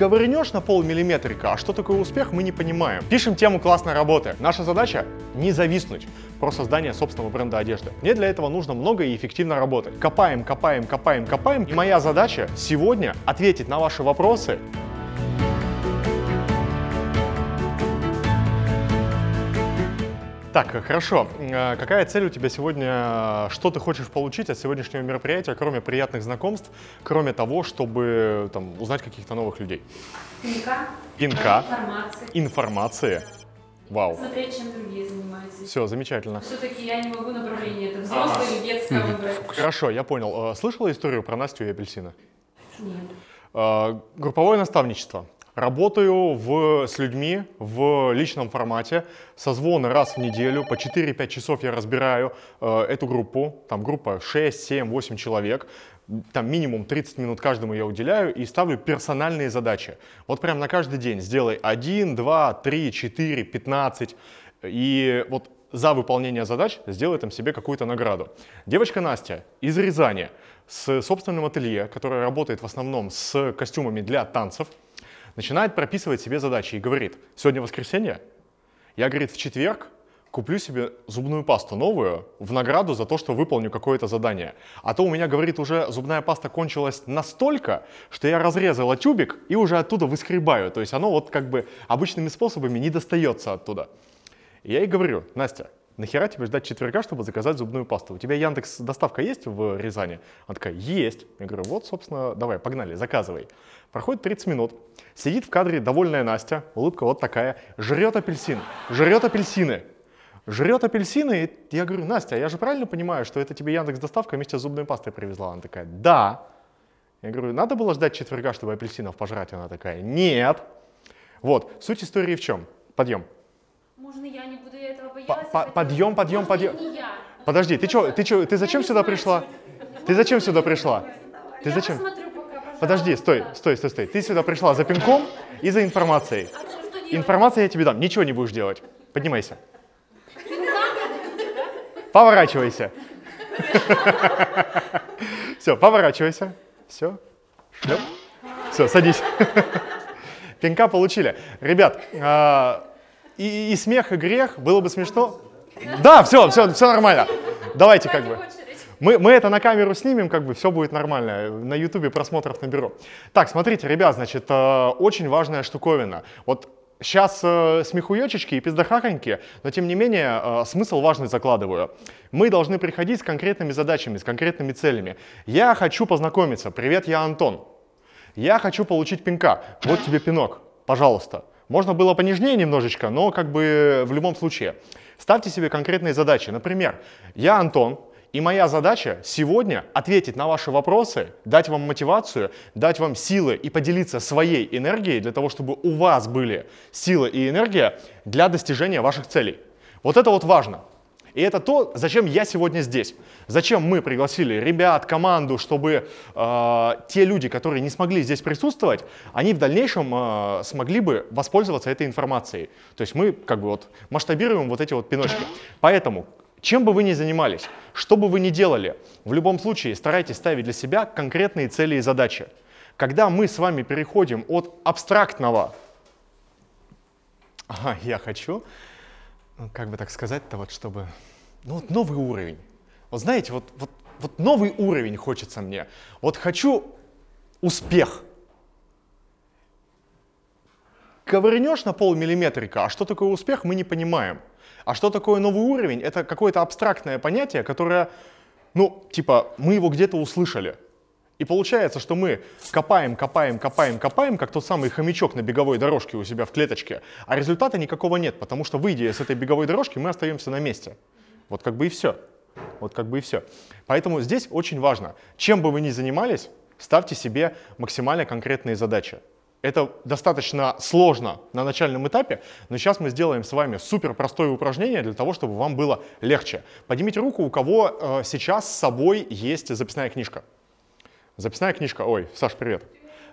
Ковырнешь на полмиллиметрика, а что такое успех, мы не понимаем. Пишем тему классной работы. Наша задача — не зависнуть про создание собственного бренда одежды. Мне для этого нужно много и эффективно работать. Копаем, копаем, копаем, копаем. И моя задача сегодня ответить на ваши вопросы Так, хорошо. Э, Какая цель у тебя сегодня? Что ты хочешь получить от сегодняшнего мероприятия, кроме приятных знакомств, кроме того, чтобы там, узнать каких-то новых людей? Пинка, Пинка, информации, информации. Вау. смотреть, чем другие занимаются. Все, замечательно. Все-таки я не могу направление, это взрослое или детское выбрать. Хорошо, я понял. Э, Слышала историю про Настю и апельсина? Нет. Э, Групповое наставничество. Работаю в, с людьми в личном формате, созвоны раз в неделю, по 4-5 часов я разбираю э, эту группу, там группа 6, 7, 8 человек, там минимум 30 минут каждому я уделяю и ставлю персональные задачи. Вот прям на каждый день. Сделай 1, 2, 3, 4, 15, и вот за выполнение задач сделай там себе какую-то награду. Девочка Настя из Рязани с собственным ателье, которая работает в основном с костюмами для танцев, начинает прописывать себе задачи и говорит, сегодня воскресенье, я, говорит, в четверг куплю себе зубную пасту новую в награду за то, что выполню какое-то задание. А то у меня, говорит, уже зубная паста кончилась настолько, что я разрезала тюбик и уже оттуда выскребаю. То есть оно вот как бы обычными способами не достается оттуда. И я ей говорю, Настя, нахера тебе ждать четверга, чтобы заказать зубную пасту? У тебя Яндекс доставка есть в Рязани? Она такая, есть. Я говорю, вот, собственно, давай, погнали, заказывай. Проходит 30 минут, сидит в кадре довольная Настя, улыбка вот такая, жрет апельсин, жрет апельсины. Жрет апельсины, и я говорю, Настя, я же правильно понимаю, что это тебе Яндекс доставка вместе с зубной пастой привезла? Она такая, да. Я говорю, надо было ждать четверга, чтобы апельсинов пожрать? Она такая, нет. Вот, суть истории в чем? Подъем. Можно я не буду этого бояться? По- подъем, подъем, подъем. Подожди, ты чё, ты чё, ты зачем сюда пришла? что Ты зачем сюда пришла? Ты зачем? Подожди, стой, стой, стой, стой. Ты сюда пришла за пинком и за информацией. А что, что? Информация я тебе дам, ничего не будешь делать. Поднимайся. Поворачивайся. Все, поворачивайся. Все. Шлеп. Все, садись. Пинка получили. Ребят, а, и, и смех, и грех, было бы смешно. Да, все, все, все нормально. Давайте как бы. Мы, мы это на камеру снимем, как бы все будет нормально. На ютубе просмотров наберу. Так, смотрите, ребят, значит, э, очень важная штуковина. Вот сейчас э, смехуёчечки и пиздахахоньки, но тем не менее э, смысл важный закладываю. Мы должны приходить с конкретными задачами, с конкретными целями. Я хочу познакомиться. Привет, я Антон. Я хочу получить пинка. Вот тебе пинок, пожалуйста. Можно было понежнее немножечко, но как бы в любом случае. Ставьте себе конкретные задачи. Например, я Антон, и моя задача сегодня ответить на ваши вопросы, дать вам мотивацию, дать вам силы и поделиться своей энергией для того, чтобы у вас были силы и энергия для достижения ваших целей. Вот это вот важно. И это то, зачем я сегодня здесь. Зачем мы пригласили ребят, команду, чтобы э, те люди, которые не смогли здесь присутствовать, они в дальнейшем э, смогли бы воспользоваться этой информацией. То есть мы как бы вот масштабируем вот эти вот пиночки. Поэтому, чем бы вы ни занимались, что бы вы ни делали, в любом случае старайтесь ставить для себя конкретные цели и задачи. Когда мы с вами переходим от абстрактного «ага, я хочу», как бы так сказать-то, вот чтобы, ну вот новый уровень. Вот знаете, вот, вот, вот новый уровень хочется мне. Вот хочу успех. Ковырнешь на полмиллиметрика, а что такое успех, мы не понимаем. А что такое новый уровень? Это какое-то абстрактное понятие, которое, ну, типа, мы его где-то услышали. И получается, что мы копаем, копаем, копаем, копаем, как тот самый хомячок на беговой дорожке у себя в клеточке, а результата никакого нет, потому что, выйдя с этой беговой дорожки, мы остаемся на месте. Вот как бы и все. Вот как бы и все. Поэтому здесь очень важно, чем бы вы ни занимались, ставьте себе максимально конкретные задачи. Это достаточно сложно на начальном этапе, но сейчас мы сделаем с вами супер простое упражнение для того, чтобы вам было легче. Поднимите руку, у кого э, сейчас с собой есть записная книжка. Записная книжка. Ой, Саш, привет.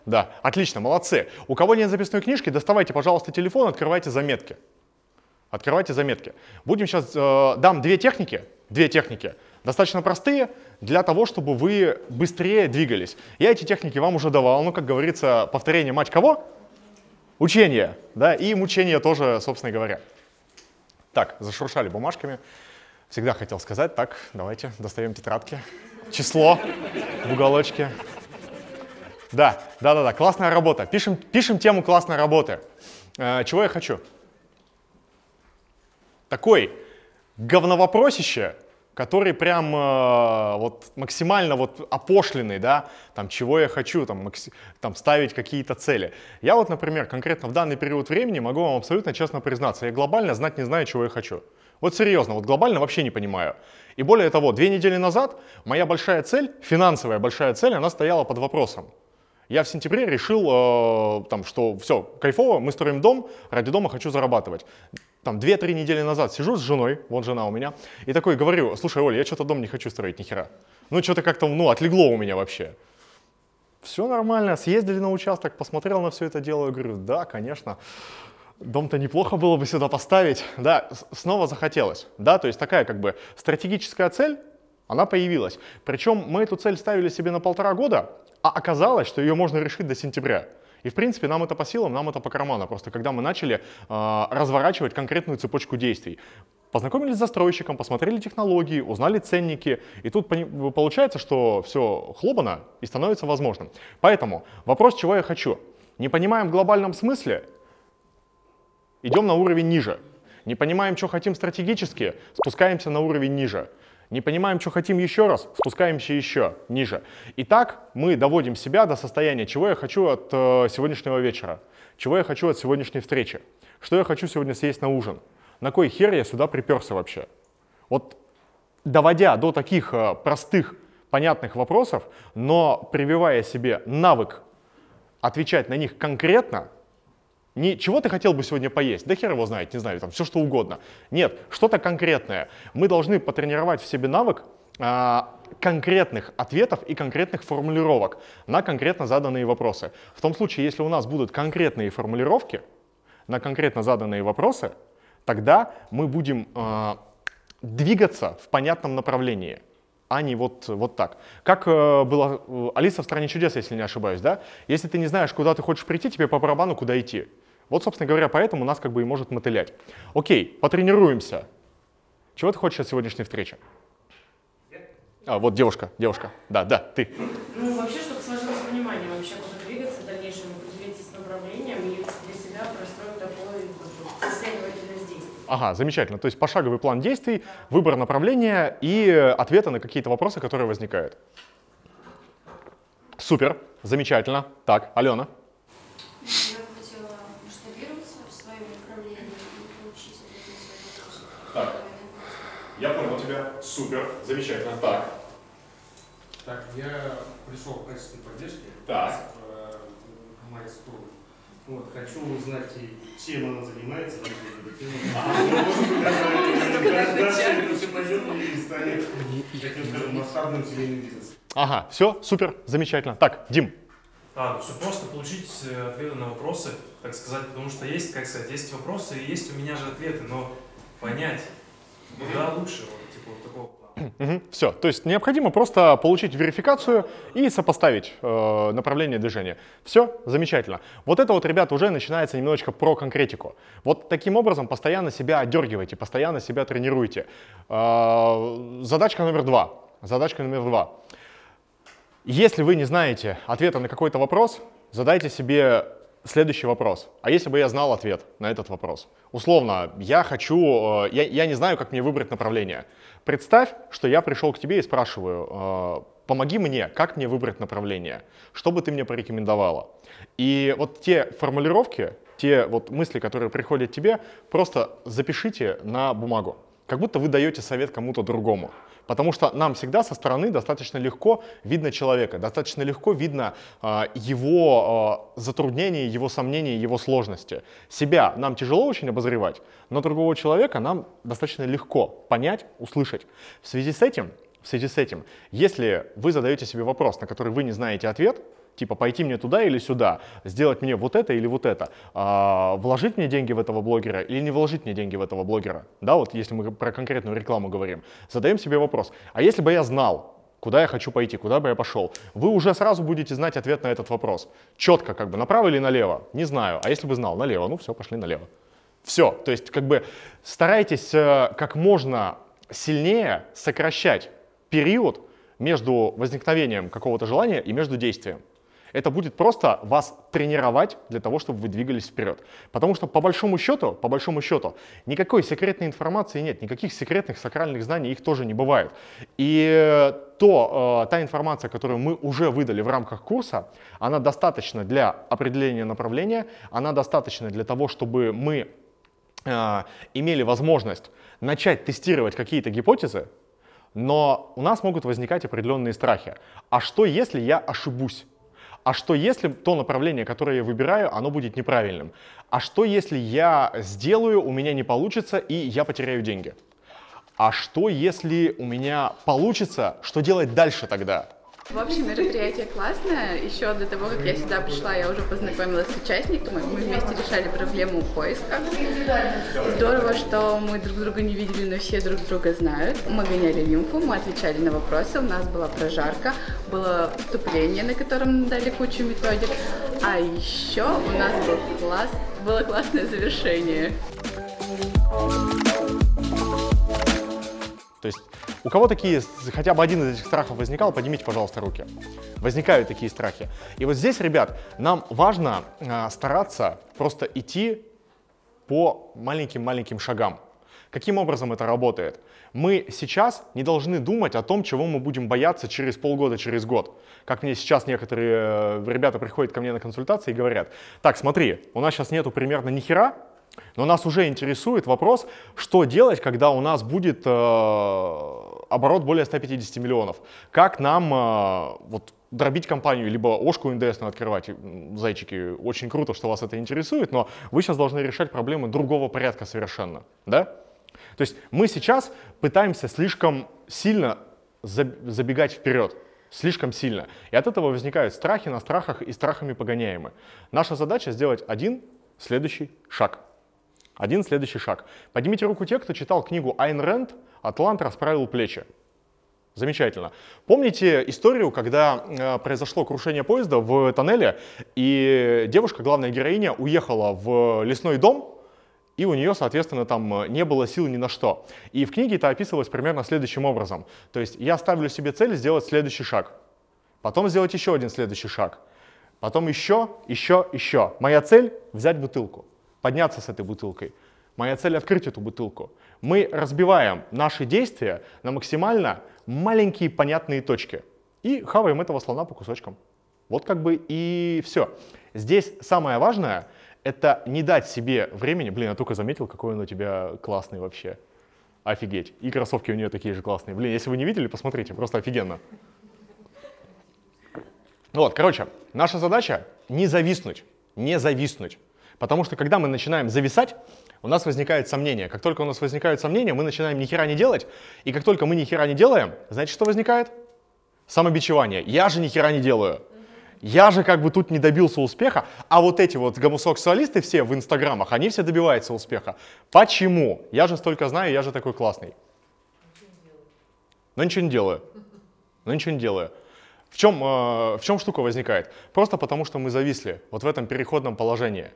Да, отлично, молодцы. У кого нет записной книжки, доставайте, пожалуйста, телефон, открывайте заметки. Открывайте заметки. Будем сейчас, э, дам две техники, две техники Достаточно простые для того, чтобы вы быстрее двигались. Я эти техники вам уже давал, ну, как говорится, повторение мать кого? Учение, да, и мучение тоже, собственно говоря. Так, зашуршали бумажками. Всегда хотел сказать, так, давайте достаем тетрадки. Число в уголочке. Да, да, да, да, классная работа. Пишем, пишем тему классной работы. Э, чего я хочу? Такой говновопросище, который прям э, вот максимально вот опошленный, да, там, чего я хочу, там, там ставить какие-то цели. Я вот, например, конкретно в данный период времени могу вам абсолютно честно признаться, я глобально знать не знаю, чего я хочу. Вот серьезно, вот глобально вообще не понимаю. И более того, две недели назад моя большая цель, финансовая большая цель, она стояла под вопросом. Я в сентябре решил, э, там, что все, кайфово, мы строим дом, ради дома хочу зарабатывать. Там 2-3 недели назад сижу с женой, вот жена у меня, и такой говорю, слушай, Оля, я что-то дом не хочу строить, ни хера. Ну, что-то как-то, ну, отлегло у меня вообще. Все нормально, съездили на участок, посмотрел на все это дело, и говорю, да, конечно, дом-то неплохо было бы сюда поставить. Да, снова захотелось, да, то есть такая как бы стратегическая цель, она появилась. Причем мы эту цель ставили себе на полтора года, а оказалось, что ее можно решить до сентября. И в принципе нам это по силам, нам это по карману. Просто когда мы начали э, разворачивать конкретную цепочку действий. Познакомились с застройщиком, посмотрели технологии, узнали ценники. И тут получается, что все хлопано и становится возможным. Поэтому вопрос, чего я хочу. Не понимаем в глобальном смысле, идем на уровень ниже. Не понимаем, что хотим стратегически, спускаемся на уровень ниже. Не понимаем, что хотим еще раз, спускаемся еще ниже. И так мы доводим себя до состояния, чего я хочу от э, сегодняшнего вечера, чего я хочу от сегодняшней встречи, что я хочу сегодня съесть на ужин, на кой хер я сюда приперся вообще. Вот доводя до таких э, простых, понятных вопросов, но прививая себе навык отвечать на них конкретно, не чего ты хотел бы сегодня поесть, да хер его знает, не знаю, там все что угодно. Нет, что-то конкретное. Мы должны потренировать в себе навык а, конкретных ответов и конкретных формулировок на конкретно заданные вопросы. В том случае, если у нас будут конкретные формулировки на конкретно заданные вопросы, тогда мы будем а, двигаться в понятном направлении а не вот, вот так. Как э, было э, Алиса в «Стране чудес», если не ошибаюсь, да? Если ты не знаешь, куда ты хочешь прийти, тебе по барабану куда идти. Вот, собственно говоря, поэтому нас как бы и может мотылять. Окей, потренируемся. Чего ты хочешь от сегодняшней встречи? А, вот девушка, девушка. Да, да, ты. Ну, вообще, чтобы сложилось понимание, вообще, куда двигаться в дальнейшем, определиться с направлением и для себя простроить такой последовательность действий. Ага, замечательно. То есть пошаговый план действий, выбор направления и ответы на какие-то вопросы, которые возникают. Супер, замечательно. Так, Алена. Я бы хотела масштабироваться в своем направлении и получить ответ на свои вопросы. Так. Я понял тебя. Супер, замечательно. Так. Так, я пришел в качестве поддержки Так. э, Майскую. Вот, хочу узнать, чем она занимается. Ага, все, супер, замечательно. Так, Дим. А, ну все просто получить э, ответы на вопросы, так сказать, потому что есть, как сказать, есть вопросы и есть у меня же ответы, но понять, куда лучше, вот, типа, вот такого плана. Все, то есть необходимо просто получить верификацию и сопоставить э, направление движения. Все, замечательно. Вот это вот, ребята, уже начинается немножечко про конкретику. Вот таким образом постоянно себя отдергивайте, постоянно себя тренируйте. Э, задачка номер два. Задачка номер два. Если вы не знаете ответа на какой-то вопрос, задайте себе следующий вопрос. А если бы я знал ответ на этот вопрос? Условно, я хочу, э, я, я не знаю, как мне выбрать направление. Представь, что я пришел к тебе и спрашиваю, э, помоги мне, как мне выбрать направление? Что бы ты мне порекомендовала? И вот те формулировки, те вот мысли, которые приходят тебе, просто запишите на бумагу. Как будто вы даете совет кому-то другому. Потому что нам всегда со стороны достаточно легко видно человека, достаточно легко видно э, его э, затруднения, его сомнения, его сложности. Себя нам тяжело очень обозревать, но другого человека нам достаточно легко понять, услышать. В связи с этим, в связи с этим, если вы задаете себе вопрос, на который вы не знаете ответ, Типа пойти мне туда или сюда, сделать мне вот это или вот это, а, вложить мне деньги в этого блогера или не вложить мне деньги в этого блогера. Да, вот если мы про конкретную рекламу говорим, задаем себе вопрос, а если бы я знал, куда я хочу пойти, куда бы я пошел, вы уже сразу будете знать ответ на этот вопрос. Четко, как бы, направо или налево, не знаю. А если бы знал, налево, ну все, пошли налево. Все, то есть как бы старайтесь э, как можно сильнее сокращать период между возникновением какого-то желания и между действием. Это будет просто вас тренировать для того, чтобы вы двигались вперед. Потому что по большому счету, по большому счету, никакой секретной информации нет, никаких секретных сакральных знаний их тоже не бывает. И то, э, та информация, которую мы уже выдали в рамках курса, она достаточна для определения направления, она достаточна для того, чтобы мы э, имели возможность начать тестировать какие-то гипотезы, но у нас могут возникать определенные страхи. А что, если я ошибусь? А что, если то направление, которое я выбираю, оно будет неправильным? А что, если я сделаю, у меня не получится, и я потеряю деньги? А что, если у меня получится, что делать дальше тогда? В общем, мероприятие классное. Еще до того, как я сюда пришла, я уже познакомилась с участниками. Мы вместе решали проблему поиска. Здорово, что мы друг друга не видели, но все друг друга знают. Мы гоняли лимфу, мы отвечали на вопросы, у нас была прожарка, было вступление, на котором дали кучу методик. А еще у нас был класс, было классное завершение. То есть у кого такие, хотя бы один из этих страхов возникал, поднимите, пожалуйста, руки. Возникают такие страхи. И вот здесь, ребят, нам важно э, стараться просто идти по маленьким-маленьким шагам. Каким образом это работает? Мы сейчас не должны думать о том, чего мы будем бояться через полгода, через год. Как мне сейчас некоторые э, ребята приходят ко мне на консультации и говорят, так, смотри, у нас сейчас нету примерно ни хера, но нас уже интересует вопрос, что делать, когда у нас будет э, оборот более 150 миллионов. Как нам э, вот, дробить компанию, либо ошку НДС открывать. Зайчики, очень круто, что вас это интересует, но вы сейчас должны решать проблемы другого порядка совершенно. Да? То есть мы сейчас пытаемся слишком сильно забегать вперед слишком сильно. И от этого возникают страхи на страхах и страхами погоняемы. Наша задача сделать один следующий шаг. Один следующий шаг. Поднимите руку те, кто читал книгу Айн Рэнд «Атлант расправил плечи». Замечательно. Помните историю, когда э, произошло крушение поезда в тоннеле, и девушка, главная героиня, уехала в лесной дом, и у нее, соответственно, там не было сил ни на что. И в книге это описывалось примерно следующим образом. То есть я ставлю себе цель сделать следующий шаг, потом сделать еще один следующий шаг, потом еще, еще, еще. Моя цель — взять бутылку подняться с этой бутылкой. Моя цель открыть эту бутылку. Мы разбиваем наши действия на максимально маленькие понятные точки и хаваем этого слона по кусочкам. Вот как бы и все. Здесь самое важное — это не дать себе времени. Блин, я только заметил, какой он у тебя классный вообще. Офигеть. И кроссовки у нее такие же классные. Блин, если вы не видели, посмотрите, просто офигенно. Вот, короче, наша задача не зависнуть, не зависнуть. Потому что когда мы начинаем зависать, у нас возникает сомнение. Как только у нас возникают сомнения, мы начинаем ни хера не делать. И как только мы ни хера не делаем, знаете, что возникает? Самобичевание. Я же ни хера не делаю. Я же как бы тут не добился успеха, а вот эти вот гомосексуалисты все в инстаграмах, они все добиваются успеха. Почему? Я же столько знаю, я же такой классный. Но ничего не делаю. Но ничего не делаю. В чем, э, в чем штука возникает? Просто потому, что мы зависли вот в этом переходном положении.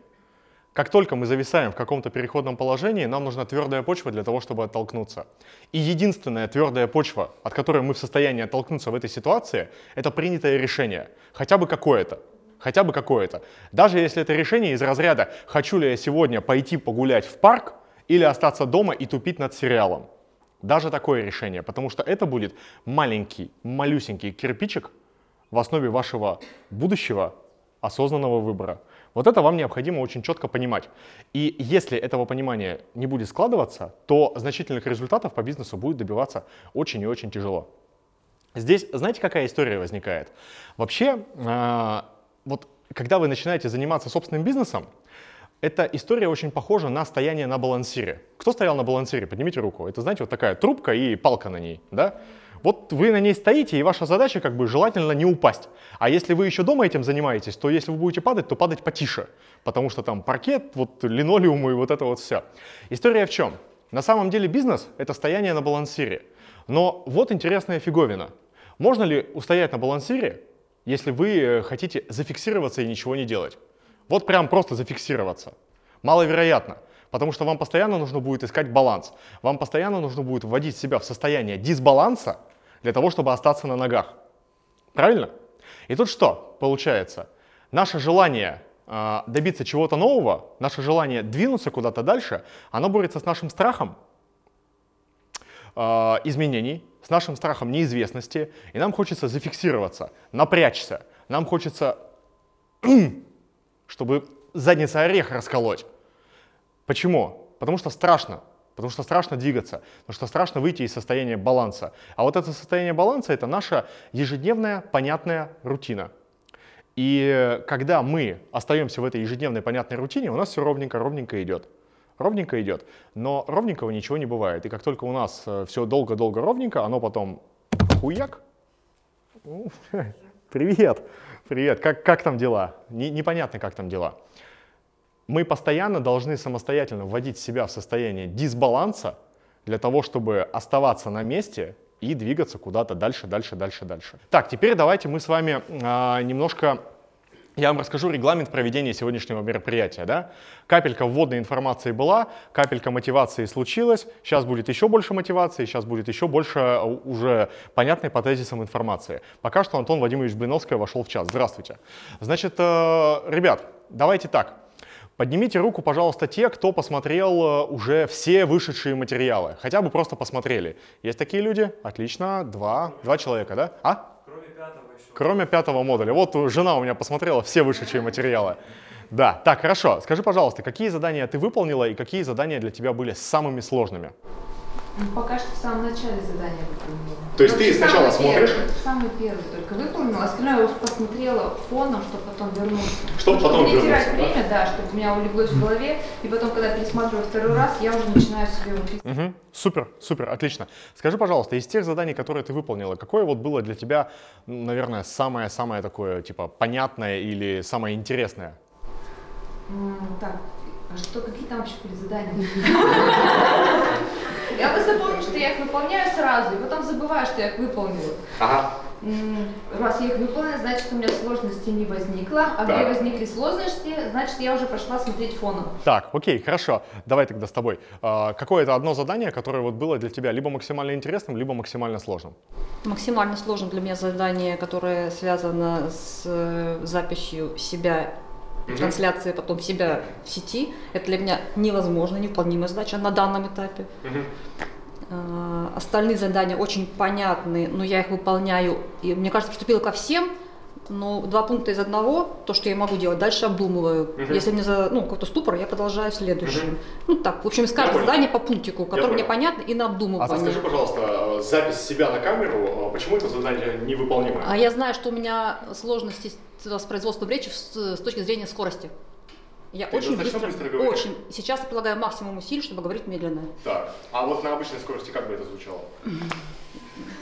Как только мы зависаем в каком-то переходном положении, нам нужна твердая почва для того, чтобы оттолкнуться. И единственная твердая почва, от которой мы в состоянии оттолкнуться в этой ситуации, это принятое решение. Хотя бы какое-то. Хотя бы какое-то. Даже если это решение из разряда «хочу ли я сегодня пойти погулять в парк или остаться дома и тупить над сериалом». Даже такое решение, потому что это будет маленький, малюсенький кирпичик в основе вашего будущего осознанного выбора. Вот это вам необходимо очень четко понимать. И если этого понимания не будет складываться, то значительных результатов по бизнесу будет добиваться очень и очень тяжело. Здесь, знаете, какая история возникает? Вообще, э, вот когда вы начинаете заниматься собственным бизнесом, эта история очень похожа на стояние на балансире. Кто стоял на балансире? Поднимите руку. Это, знаете, вот такая трубка и палка на ней, да? Вот вы на ней стоите, и ваша задача как бы желательно не упасть. А если вы еще дома этим занимаетесь, то если вы будете падать, то падать потише, потому что там паркет, вот линолеум и вот это вот все. История в чем? На самом деле бизнес — это стояние на балансире. Но вот интересная фиговина. Можно ли устоять на балансире, если вы э, хотите зафиксироваться и ничего не делать? Вот прям просто зафиксироваться. Маловероятно, потому что вам постоянно нужно будет искать баланс. Вам постоянно нужно будет вводить себя в состояние дисбаланса для того, чтобы остаться на ногах. Правильно? И тут что получается? Наше желание э, добиться чего-то нового, наше желание двинуться куда-то дальше, оно борется с нашим страхом э, изменений, с нашим страхом неизвестности, и нам хочется зафиксироваться, напрячься, нам хочется, чтобы задница орех расколоть. Почему? Потому что страшно. Потому что страшно двигаться, потому что страшно выйти из состояния баланса. А вот это состояние баланса — это наша ежедневная понятная рутина. И когда мы остаемся в этой ежедневной понятной рутине, у нас все ровненько, ровненько идет. Ровненько идет. Но ровненького ничего не бывает. И как только у нас все долго-долго ровненько, оно потом хуяк. Ну, Привет, привет, как, как там дела? Не- непонятно, как там дела. Мы постоянно должны самостоятельно вводить себя в состояние дисбаланса для того, чтобы оставаться на месте и двигаться куда-то дальше, дальше, дальше, дальше. Так, теперь давайте мы с вами а, немножко я вам расскажу регламент проведения сегодняшнего мероприятия. Да? Капелька вводной информации была, капелька мотивации случилась, сейчас будет еще больше мотивации, сейчас будет еще больше а, уже понятной по тезисам информации. Пока что Антон Владимирович Блиновский вошел в час. Здравствуйте. Значит, э, ребят, давайте так. Поднимите руку, пожалуйста, те, кто посмотрел э, уже все вышедшие материалы. Хотя бы просто посмотрели. Есть такие люди? Отлично. Два, два человека, да? А? Кроме пятого еще. Кроме пятого модуля. Вот жена у меня посмотрела все вышедшие материалы. Да, так, хорошо. Скажи, пожалуйста, какие задания ты выполнила и какие задания для тебя были самыми сложными? Ну, пока что в самом начале задания выполнила. То есть ты сначала самый смотришь? Первый, самый первый только выполнила, остальное я уже посмотрела фоном, чтобы потом вернуться. Чтоб Ну, потом не терять да? время, да, чтобы у меня улеглось в голове, и потом, когда пересматриваю второй раз, я уже начинаю себе выписывать. Мгм. Супер, супер, отлично. Скажи, пожалуйста, из тех заданий, которые ты выполнила, какое вот было для тебя, ну, наверное, самое-самое такое, типа, понятное или самое интересное? М, Так, а что, какие там вообще были задания? Я просто помню, что я их выполняю сразу, и потом забываю, что я их выполнила. Ага. Раз я их выполнила, значит, у меня сложности не возникло, а где возникли сложности, значит, я уже пошла смотреть фоном. Так, окей, хорошо. Давай тогда с тобой. А, Какое-то одно задание, которое вот было для тебя либо максимально интересным, либо максимально сложным? Максимально сложным для меня задание, которое связано с э, записью себя, трансляцией потом себя в сети. Это для меня невозможно, невыполнимая задача на данном этапе. Э, Остальные задания очень понятны, но я их выполняю, и мне кажется, поступила ко всем, но два пункта из одного, то, что я могу делать, дальше обдумываю. Если мне за, ну, какой-то ступор, я продолжаю следующим. Ну так, в общем, из каждого задания по пунктику, которое мне понятно, и на А обдумывание. скажи, пожалуйста, запись себя на камеру, почему это задание невыполнимое? А я знаю, что у меня сложности с, производством речи с, с точки зрения скорости. Я Ты очень быстро, быстро говоришь? очень. Сейчас я прилагаю максимум усилий, чтобы говорить медленно. Так, а вот на обычной скорости как бы это звучало?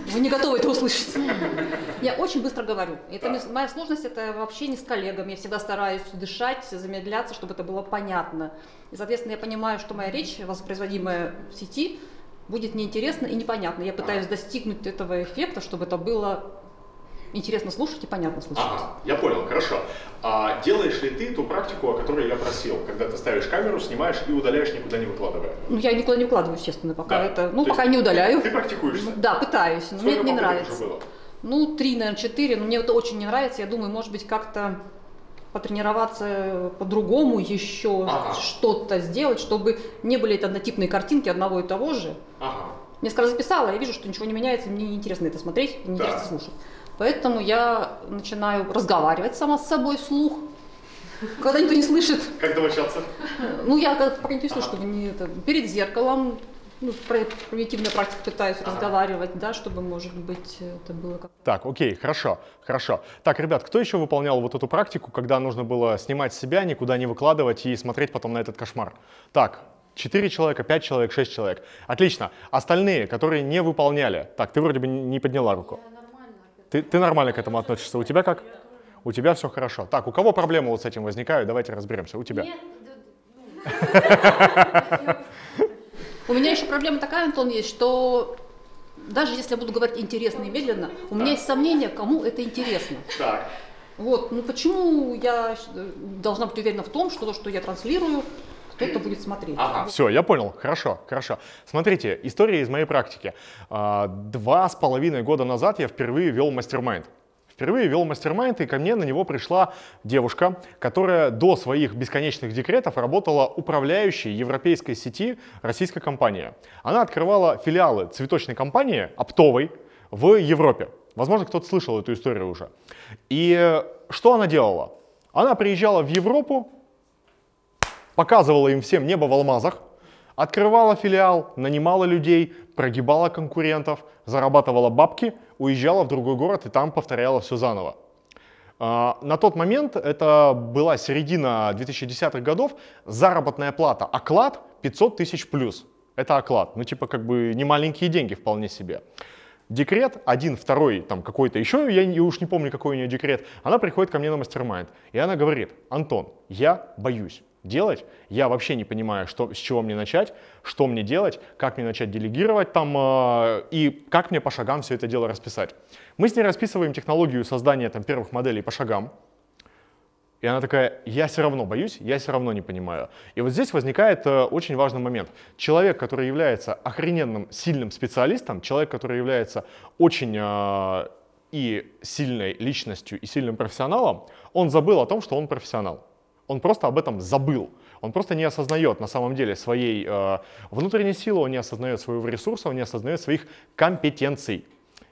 Вы не готовы это услышать. Я очень быстро говорю. Это не- моя сложность это вообще не с коллегами. Я всегда стараюсь дышать, замедляться, чтобы это было понятно. И, соответственно, я понимаю, что моя речь, воспроизводимая в сети, будет неинтересна и непонятна. Я пытаюсь достигнуть этого эффекта, чтобы это было интересно слушать и понятно слушать. Ага, я понял, хорошо. А делаешь ли ты ту практику, о которой я просил, когда ты ставишь камеру, снимаешь и удаляешь, никуда не выкладывая? Ну, я никуда не выкладываю, естественно, пока Да. это. Ну, То пока не удаляю. Ты практикуешься? Да, пытаюсь, но Сколько мне это не нравится. уже было? Ну, три, наверное, четыре, но мне это очень не нравится. Я думаю, может быть, как-то потренироваться по-другому еще Ага. что-то сделать, чтобы не были это однотипные картинки одного и того же. Ага. Несколько раз записала, я вижу, что ничего не меняется, мне неинтересно это смотреть, неинтересно Да. слушать. Поэтому я начинаю разговаривать сама с собой вслух, когда никто не слышит. Как домочаться? Ну, я как пока не слышу, чтобы не это, перед зеркалом, ну, примитивная практика пытаюсь разговаривать, да, чтобы, может быть, это было как Так, окей, хорошо, хорошо. Так, ребят, кто еще выполнял вот эту практику, когда нужно было снимать себя, никуда не выкладывать и смотреть потом на этот кошмар? Так, 4 человека, 5 человек, 6 человек. Отлично. Остальные, которые не выполняли. Так, ты вроде бы не подняла руку. Ты, ты нормально к этому относишься. У тебя как? У тебя все хорошо. Так, у кого проблемы вот с этим возникают? Давайте разберемся. У тебя. У меня еще проблема такая, Антон, есть, что даже если я буду говорить интересно и медленно, у меня есть сомнения, кому это интересно. Так. Вот, ну почему я должна быть уверена в том, что то, что я транслирую, кто-то будет смотреть. Все, я понял. Хорошо, хорошо. Смотрите, история из моей практики. А, Два с половиной года назад я впервые вел мастер-майнд. Впервые вел мастер-майнд, и ко мне на него пришла девушка, которая до своих бесконечных декретов работала управляющей европейской сети российской компании. Она открывала филиалы цветочной компании, оптовой, в Европе. Возможно, кто-то слышал эту историю уже. И э, что она делала? Она приезжала в Европу, показывала им всем небо в алмазах, открывала филиал, нанимала людей, прогибала конкурентов, зарабатывала бабки, уезжала в другой город и там повторяла все заново. А, На тот момент, это была середина 2010-х годов, заработная плата, оклад 500 тысяч плюс. Это оклад, ну типа как бы не маленькие деньги вполне себе. Декрет, один, второй, там какой-то еще, я уж не помню, какой у нее декрет, она приходит ко мне на мастер и она говорит, Антон, я боюсь делать, я вообще не понимаю, что, с чего мне начать, что мне делать, как мне начать делегировать там э, и как мне по шагам все это дело расписать. Мы с ней расписываем технологию создания там первых моделей по шагам, и она такая, я все равно боюсь, я все равно не понимаю. И вот здесь возникает э, очень важный момент. Человек, который является охрененным, сильным специалистом, человек, который является очень э, и сильной личностью, и сильным профессионалом, он забыл о том, что он профессионал. Он просто об этом забыл. Он просто не осознает на самом деле своей э, внутренней силы, он не осознает своего ресурса, он не осознает своих компетенций.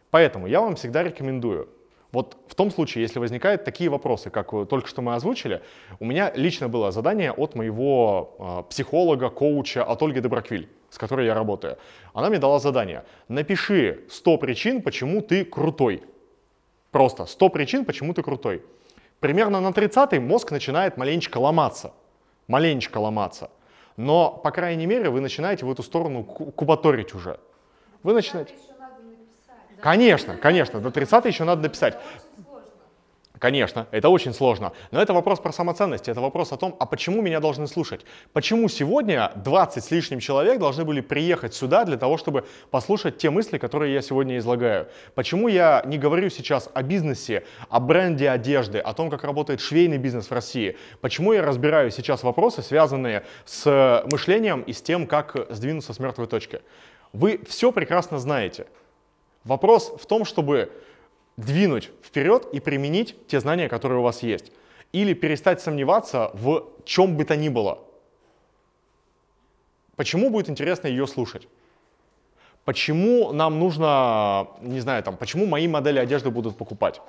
Поэтому я вам всегда рекомендую, вот в том случае, если возникают такие вопросы, как только что мы озвучили, у меня лично было задание от моего э, психолога, коуча, от Ольги Доброквиль, с которой я работаю. Она мне дала задание. Напиши 100 причин, почему ты крутой. Просто 100 причин, почему ты крутой. Примерно на 30-й мозг начинает маленечко ломаться. Маленечко ломаться. Но, по крайней мере, вы начинаете в эту сторону ку- кубаторить уже. Вы начинаете... Конечно, конечно, до 30 еще надо написать. Конечно, это очень сложно. Но это вопрос про самоценность, это вопрос о том, а почему меня должны слушать? Почему сегодня 20 с лишним человек должны были приехать сюда для того, чтобы послушать те мысли, которые я сегодня излагаю? Почему я не говорю сейчас о бизнесе, о бренде одежды, о том, как работает швейный бизнес в России? Почему я разбираю сейчас вопросы, связанные с мышлением и с тем, как сдвинуться с мертвой точки? Вы все прекрасно знаете. Вопрос в том, чтобы двинуть вперед и применить те знания, которые у вас есть. Или перестать сомневаться в чем бы то ни было. Почему будет интересно ее слушать? Почему нам нужно, не знаю, там, почему мои модели одежды будут покупать?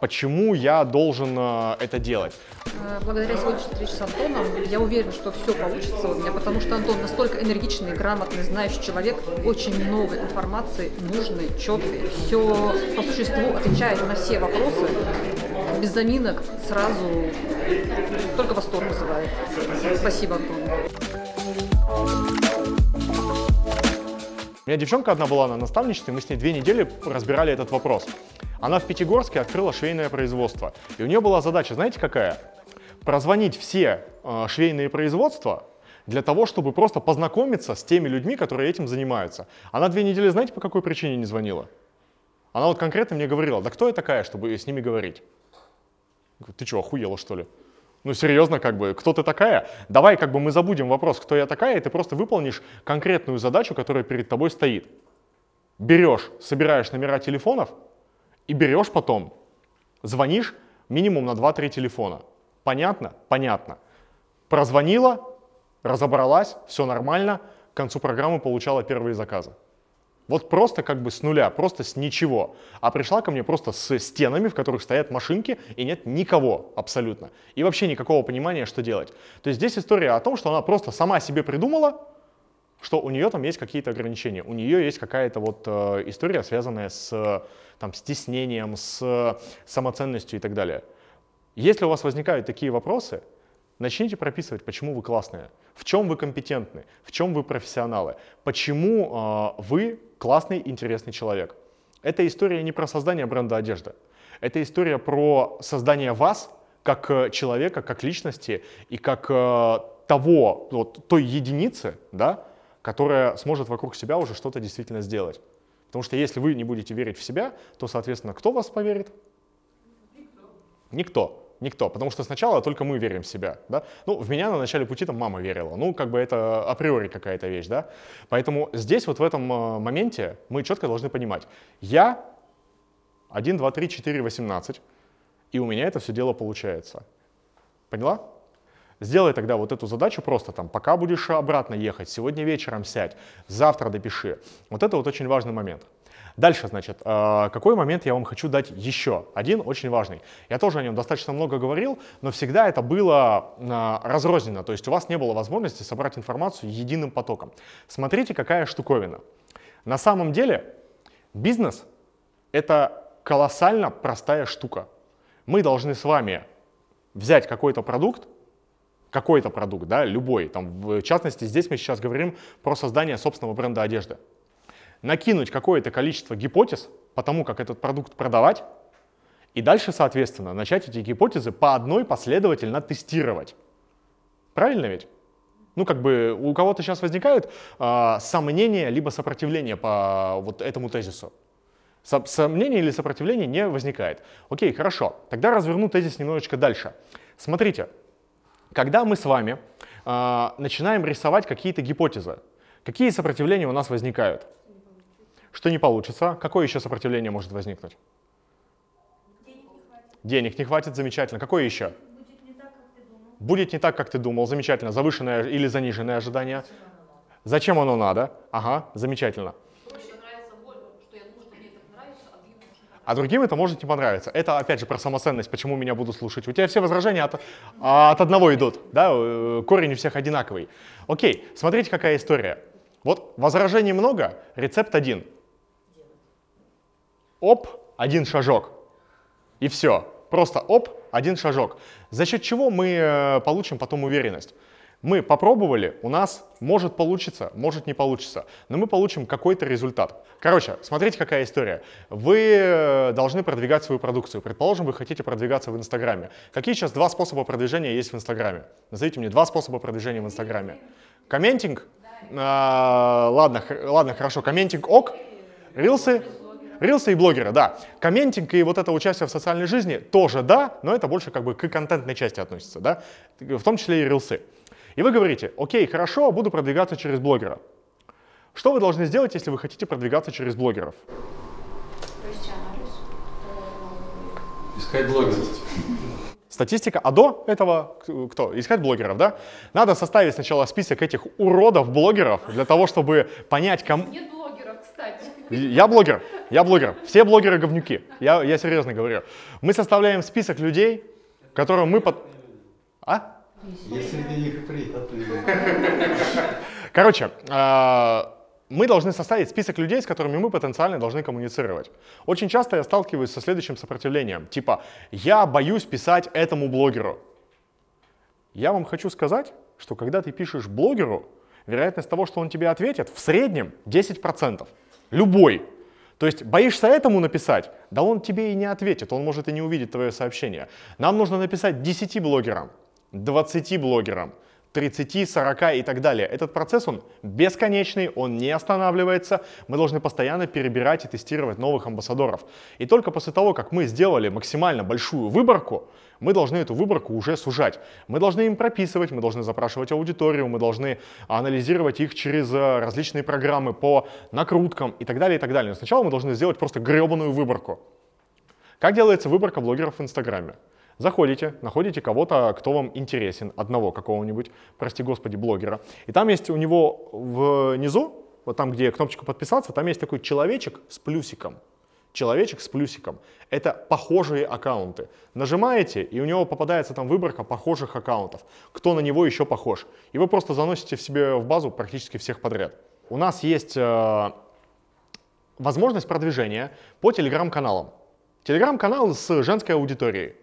Почему я должен э, это делать? Э, Благодаря сегодняшней встрече с Антоном я уверена, что все получится у меня, потому что Антон настолько энергичный, грамотный, знающий человек, очень много информации нужной, четкой, все по существу отвечает на все вопросы, без заминок, сразу только восторг вызывает. Спасибо, Антон. У меня девчонка одна была на наставничестве, мы с ней две недели разбирали этот вопрос. Она в Пятигорске открыла швейное производство. И у нее была задача, знаете какая? Прозвонить все э, швейные производства для того, чтобы просто познакомиться с теми людьми, которые этим занимаются. Она две недели, знаете, по какой причине не звонила? Она вот конкретно мне говорила, да кто я такая, чтобы с ними говорить? Ты что, охуела что ли? Ну серьезно, как бы, кто ты такая? Давай как бы мы забудем вопрос, кто я такая, и ты просто выполнишь конкретную задачу, которая перед тобой стоит. Берешь, собираешь номера телефонов и берешь потом, звонишь минимум на 2-3 телефона. Понятно? Понятно. Прозвонила, разобралась, все нормально, к концу программы получала первые заказы. Вот просто как бы с нуля, просто с ничего. А пришла ко мне просто с стенами, в которых стоят машинки, и нет никого абсолютно. И вообще никакого понимания, что делать. То есть здесь история о том, что она просто сама себе придумала, что у нее там есть какие-то ограничения, у нее есть какая-то вот э, история, связанная с э, там, стеснением, с самоценностью и так далее. Если у вас возникают такие вопросы, Начните прописывать, почему вы классные, в чем вы компетентны, в чем вы профессионалы, почему э, вы классный, интересный человек. Это история не про создание бренда одежды. Это история про создание вас как э, человека, как личности и как э, того, вот, той единицы, да, которая сможет вокруг себя уже что-то действительно сделать. Потому что если вы не будете верить в себя, то, соответственно, кто вас поверит? Никто. Никто. Потому что сначала только мы верим в себя. Да? Ну, в меня на начале пути там мама верила. Ну, как бы это априори какая-то вещь. Да? Поэтому здесь вот в этом э, моменте мы четко должны понимать. Я 1, 2, 3, 4, 18. И у меня это все дело получается. Поняла? Сделай тогда вот эту задачу просто там, пока будешь обратно ехать, сегодня вечером сядь, завтра допиши. Вот это вот очень важный момент. Дальше, значит, э, какой момент я вам хочу дать еще? Один очень важный. Я тоже о нем достаточно много говорил, но всегда это было э, разрозненно, то есть у вас не было возможности собрать информацию единым потоком. Смотрите, какая штуковина. На самом деле бизнес — это колоссально простая штука. Мы должны с вами взять какой-то продукт, какой-то продукт, да, любой, там, в частности, здесь мы сейчас говорим про создание собственного бренда одежды накинуть какое-то количество гипотез по тому, как этот продукт продавать, и дальше, соответственно, начать эти гипотезы по одной последовательно тестировать. Правильно ведь? Ну, как бы у кого-то сейчас возникают э, сомнения либо сопротивление по вот этому тезису. Со сомнения или сопротивления не возникает. Окей, хорошо. Тогда разверну тезис немножечко дальше. Смотрите, когда мы с вами э, начинаем рисовать какие-то гипотезы, какие сопротивления у нас возникают? Что не получится? Какое еще сопротивление может возникнуть? Денег не хватит. Денег не хватит, замечательно. Какое еще? Будет не так, как ты думал. Будет не так, как ты думал, замечательно. Завышенное или заниженное ожидание? Зачем оно надо? Ага, замечательно. А другим это может не понравиться. Это, опять же, про самоценность, почему меня буду слушать. У тебя все возражения от, от одного идут, да, э, корень у всех одинаковый. Окей, смотрите, какая история. Вот возражений много, рецепт один – оп, один шажок. И все. Просто оп, один шажок. За счет чего мы э, получим потом уверенность? Мы попробовали, у нас может получиться, может не получится, но мы получим какой-то результат. Короче, смотрите, какая история. Вы э, должны продвигать свою продукцию. Предположим, вы хотите продвигаться в Инстаграме. Какие сейчас два способа продвижения есть в Инстаграме? Назовите мне два способа продвижения в Инстаграме. Комментинг? А, ладно, ладно, хорошо. Комментинг ок. Рилсы? Рилсы и блогеры, да. Комментинг и вот это участие в социальной жизни тоже да, но это больше как бы к контентной части относится, да, в том числе и рилсы. И вы говорите, окей, хорошо, буду продвигаться через блогера. Что вы должны сделать, если вы хотите продвигаться через блогеров? Искать блогеров. Статистика, а до этого кто? Искать блогеров, да? Надо составить сначала список этих уродов-блогеров для того, чтобы понять, кому... Нет блогеров, кстати. Я блогер, я блогер. Все блогеры говнюки. Я, я серьезно говорю. Мы составляем список людей, которым мы под... А? Я среди них и приятный. Короче, э, мы должны составить список людей, с которыми мы потенциально должны коммуницировать. Очень часто я сталкиваюсь со следующим сопротивлением. Типа, я боюсь писать этому блогеру. Я вам хочу сказать, что когда ты пишешь блогеру, вероятность того, что он тебе ответит, в среднем 10%. Любой. То есть боишься этому написать, да он тебе и не ответит, он может и не увидеть твое сообщение. Нам нужно написать 10 блогерам, 20 блогерам, 30, 40 и так далее. Этот процесс, он бесконечный, он не останавливается. Мы должны постоянно перебирать и тестировать новых амбассадоров. И только после того, как мы сделали максимально большую выборку, мы должны эту выборку уже сужать. Мы должны им прописывать, мы должны запрашивать аудиторию, мы должны анализировать их через э, различные программы по накруткам и так далее, и так далее. Но сначала мы должны сделать просто гребаную выборку. Как делается выборка блогеров в Инстаграме? Заходите, находите кого-то, кто вам интересен, одного какого-нибудь, прости господи, блогера. И там есть у него внизу, вот там, где кнопочка подписаться, там есть такой человечек с плюсиком. Человечек с плюсиком. Это похожие аккаунты. Нажимаете, и у него попадается там выборка похожих аккаунтов. Кто на него еще похож. И вы просто заносите в себе в базу практически всех подряд. У нас есть э, возможность продвижения по телеграм-каналам. Телеграм-канал с женской аудиторией.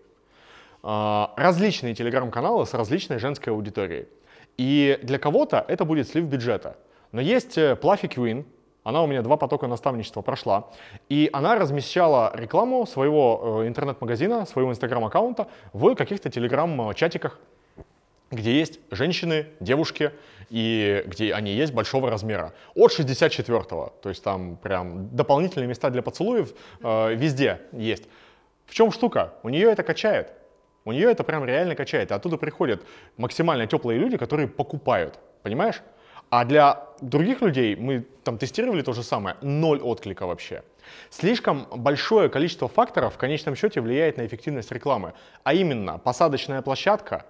А, различные телеграм-каналы с различной женской аудиторией. И для кого-то это будет слив бюджета. Но есть э, Pluffy Queen, она у меня два потока наставничества прошла, и она размещала рекламу своего э, интернет-магазина, своего инстаграм-аккаунта в каких-то телеграм-чатиках, где есть женщины, девушки, и где они есть большого размера. От 64-го, то есть там прям дополнительные места для поцелуев э, везде есть. В чем штука? У нее это качает. У нее это прям реально качает. И оттуда приходят максимально теплые люди, которые покупают. Понимаешь? А для других людей, мы там тестировали то же самое, ноль отклика вообще. Слишком большое количество факторов в конечном счете влияет на эффективность рекламы. А именно посадочная площадка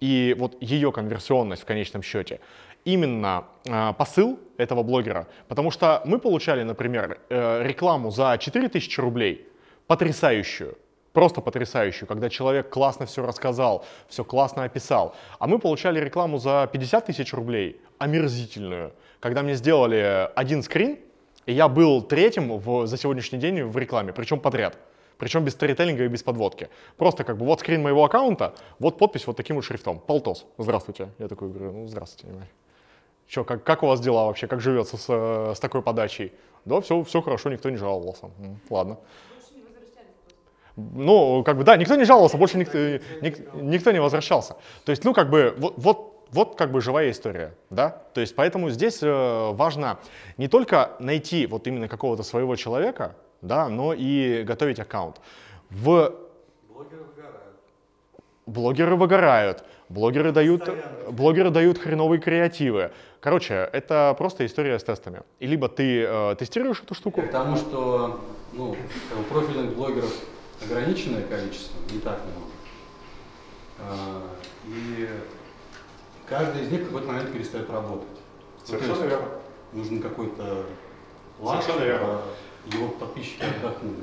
и вот ее конверсионность в конечном счете. Именно э, посыл этого блогера. Потому что мы получали, например, э, рекламу за 4000 рублей, потрясающую, просто потрясающую, когда человек классно все рассказал, все классно описал. А мы получали рекламу за 50 тысяч рублей, омерзительную, когда мне сделали один скрин, и я был третьим в, за сегодняшний день в рекламе, причем подряд. Причем без сторителлинга и без подводки. Просто как бы вот скрин моего аккаунта, вот подпись вот таким вот шрифтом. Полтос. Здравствуйте. Я такой говорю, ну здравствуйте. Че, как, как у вас дела вообще, как живется с, с такой подачей? Да, все, все хорошо, никто не жаловался. Ладно. Ну, как бы, да, никто не жаловался, больше никто, ник- никто не возвращался. То есть, ну, как бы, вот, вот, вот как бы живая история, да? То есть, поэтому здесь э, важно не только найти вот именно какого-то своего человека, да, но и готовить аккаунт. В Блогеры выгорают. блогеры выгорают, блогеры дают, блогеры дают хреновые креативы. Короче, это просто история с тестами. И либо ты э, тестируешь эту штуку, К тому, что ну, профильных блогеров ограниченное количество, не так много. А, И каждый из них в какой-то момент перестает работать. Ну, есть верно. Нужен какой-то лак, Совершенно верно. его подписчики отдохнули.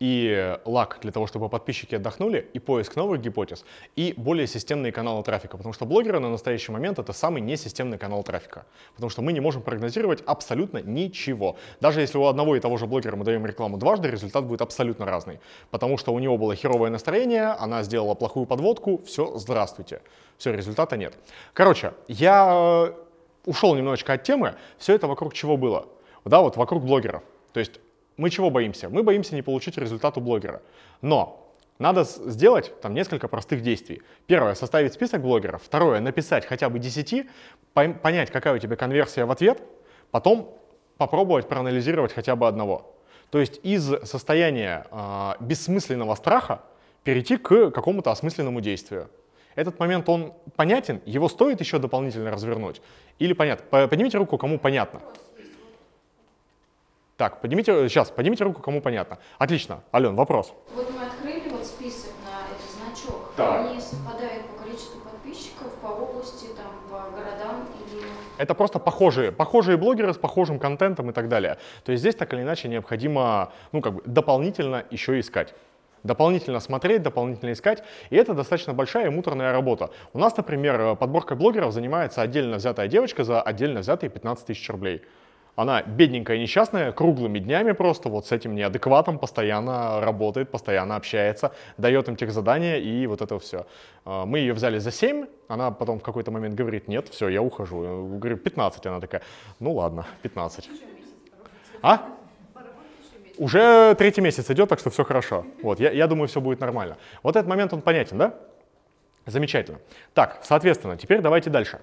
И лак для того, чтобы подписчики отдохнули, и поиск новых гипотез, и более системные каналы трафика. Потому что блогеры на настоящий момент это самый несистемный канал трафика. Потому что мы не можем прогнозировать абсолютно ничего. Даже если у одного и того же блогера мы даем рекламу дважды, результат будет абсолютно разный. Потому что у него было херовое настроение, она сделала плохую подводку, все, здравствуйте. Все, результата нет. Короче, я э, ушел немножечко от темы. Все это вокруг чего было? Да, вот вокруг блогеров. То есть мы чего боимся? Мы боимся не получить результат у блогера. Но надо сделать там несколько простых действий. Первое, составить список блогеров. Второе, написать хотя бы 10, пойм- понять, какая у тебя конверсия в ответ, потом попробовать проанализировать хотя бы одного. То есть из состояния а, бессмысленного страха перейти к какому-то осмысленному действию. Этот момент, он понятен, его стоит еще дополнительно развернуть? Или понятно? По- Поднимите руку, кому понятно. Так, поднимите, сейчас, поднимите руку, кому понятно. Отлично. Ален, вопрос. Вот мы открыли вот список на этот значок. Так. Они совпадают по количеству подписчиков, по области, там, по городам или... Это просто похожие, похожие блогеры с похожим контентом и так далее. То есть здесь так или иначе необходимо, ну, как бы дополнительно еще искать. Дополнительно смотреть, дополнительно искать. И это достаточно большая и муторная работа. У нас, например, э, подборкой блогеров занимается отдельно взятая девочка за отдельно взятые 15 тысяч рублей. Она бедненькая, несчастная, круглыми днями просто вот с этим неадекватом постоянно работает, постоянно общается, дает им тех задания и вот это все. Мы ее взяли за 7, она потом в какой-то момент говорит, нет, все, я ухожу. Я говорю, 15. Она такая, ну ладно, 15. А? Уже третий месяц идет, так что все хорошо. Вот, я, я думаю, все будет нормально. Вот этот момент, он понятен, да? Замечательно. Так, соответственно, теперь давайте дальше.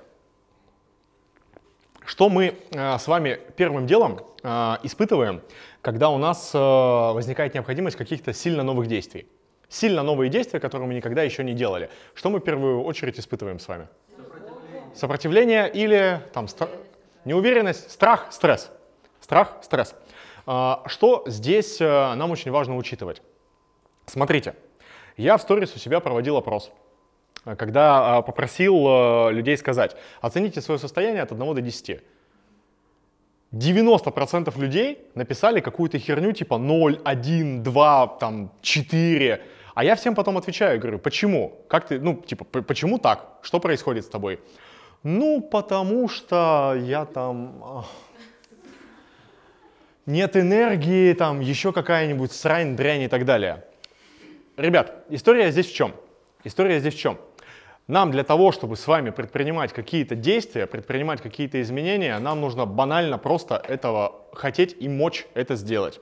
Что мы э, с вами первым делом э, испытываем, когда у нас э, возникает необходимость каких-то сильно новых действий? Сильно новые действия, которые мы никогда еще не делали. Что мы в первую очередь испытываем с вами? Сопротивление или там стра- неуверенность, страх, стресс. Страх, стресс. Что здесь нам очень важно учитывать? Смотрите, я в сторис у себя проводил опрос, когда э, попросил э, людей сказать, оцените свое состояние от 1 до 10. 90% людей написали какую-то херню типа 0, 1, 2, там, 4. А я всем потом отвечаю, говорю, почему? Как ты, ну, типа, почему так? Что происходит с тобой? Ну, потому что я там... Нет энергии, там, еще какая-нибудь срань, дрянь и так далее. Ребят, история здесь в чем? История здесь в чем? Нам для того, чтобы с вами предпринимать какие-то действия, предпринимать какие-то изменения, нам нужно банально просто этого хотеть и мочь это сделать.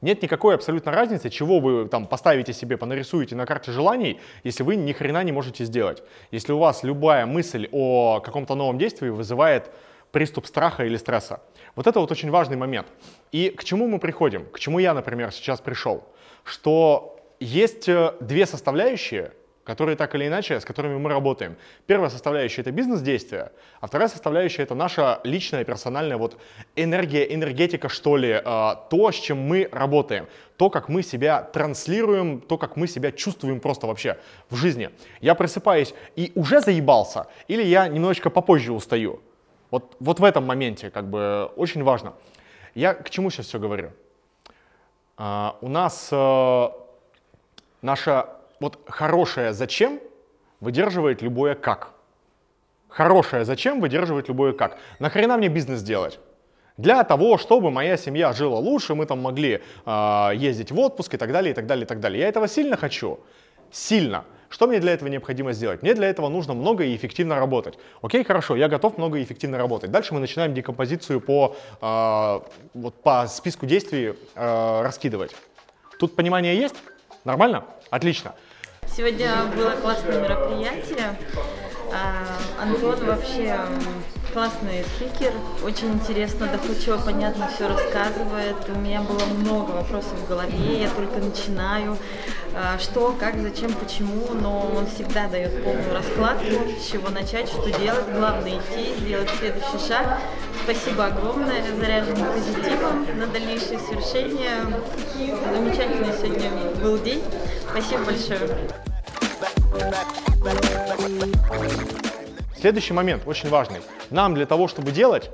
Нет никакой абсолютно разницы, чего вы там поставите себе, понарисуете на карте желаний, если вы ни хрена не можете сделать. Если у вас любая мысль о каком-то новом действии вызывает приступ страха или стресса. Вот это вот очень важный момент. И к чему мы приходим? К чему я, например, сейчас пришел? Что есть э, две составляющие, которые так или иначе, с которыми мы работаем. Первая составляющая — это бизнес-действие, а вторая составляющая — это наша личная, персональная вот энергия, энергетика, что ли, а, то, с чем мы работаем, то, как мы себя транслируем, то, как мы себя чувствуем просто вообще в жизни. Я просыпаюсь и уже заебался, или я немножечко попозже устаю. Вот, вот в этом моменте как бы очень важно. Я к чему сейчас все говорю? А, у нас а, наша вот хорошее «зачем» выдерживает любое «как». Хорошее «зачем» выдерживает любое «как». Нахрена мне бизнес делать? Для того, чтобы моя семья жила лучше, мы там могли э, ездить в отпуск и так далее, и так далее, и так далее. Я этого сильно хочу? Сильно. Что мне для этого необходимо сделать? Мне для этого нужно много и эффективно работать. Окей, хорошо, я готов много и эффективно работать. Дальше мы начинаем декомпозицию по, э, вот по списку действий э, раскидывать. Тут понимание есть? Нормально? Отлично. Сегодня было классное мероприятие. А, Антон вообще классный спикер, очень интересно, доходчиво, понятно все рассказывает. У меня было много вопросов в голове, я только начинаю. А, что, как, зачем, почему, но он всегда дает полную раскладку, с чего начать, что делать. Главное идти, сделать следующий шаг. Спасибо огромное, заряженным позитивом на дальнейшие свершения. Замечательный сегодня был день. Спасибо большое. Следующий момент очень важный. Нам для того, чтобы делать,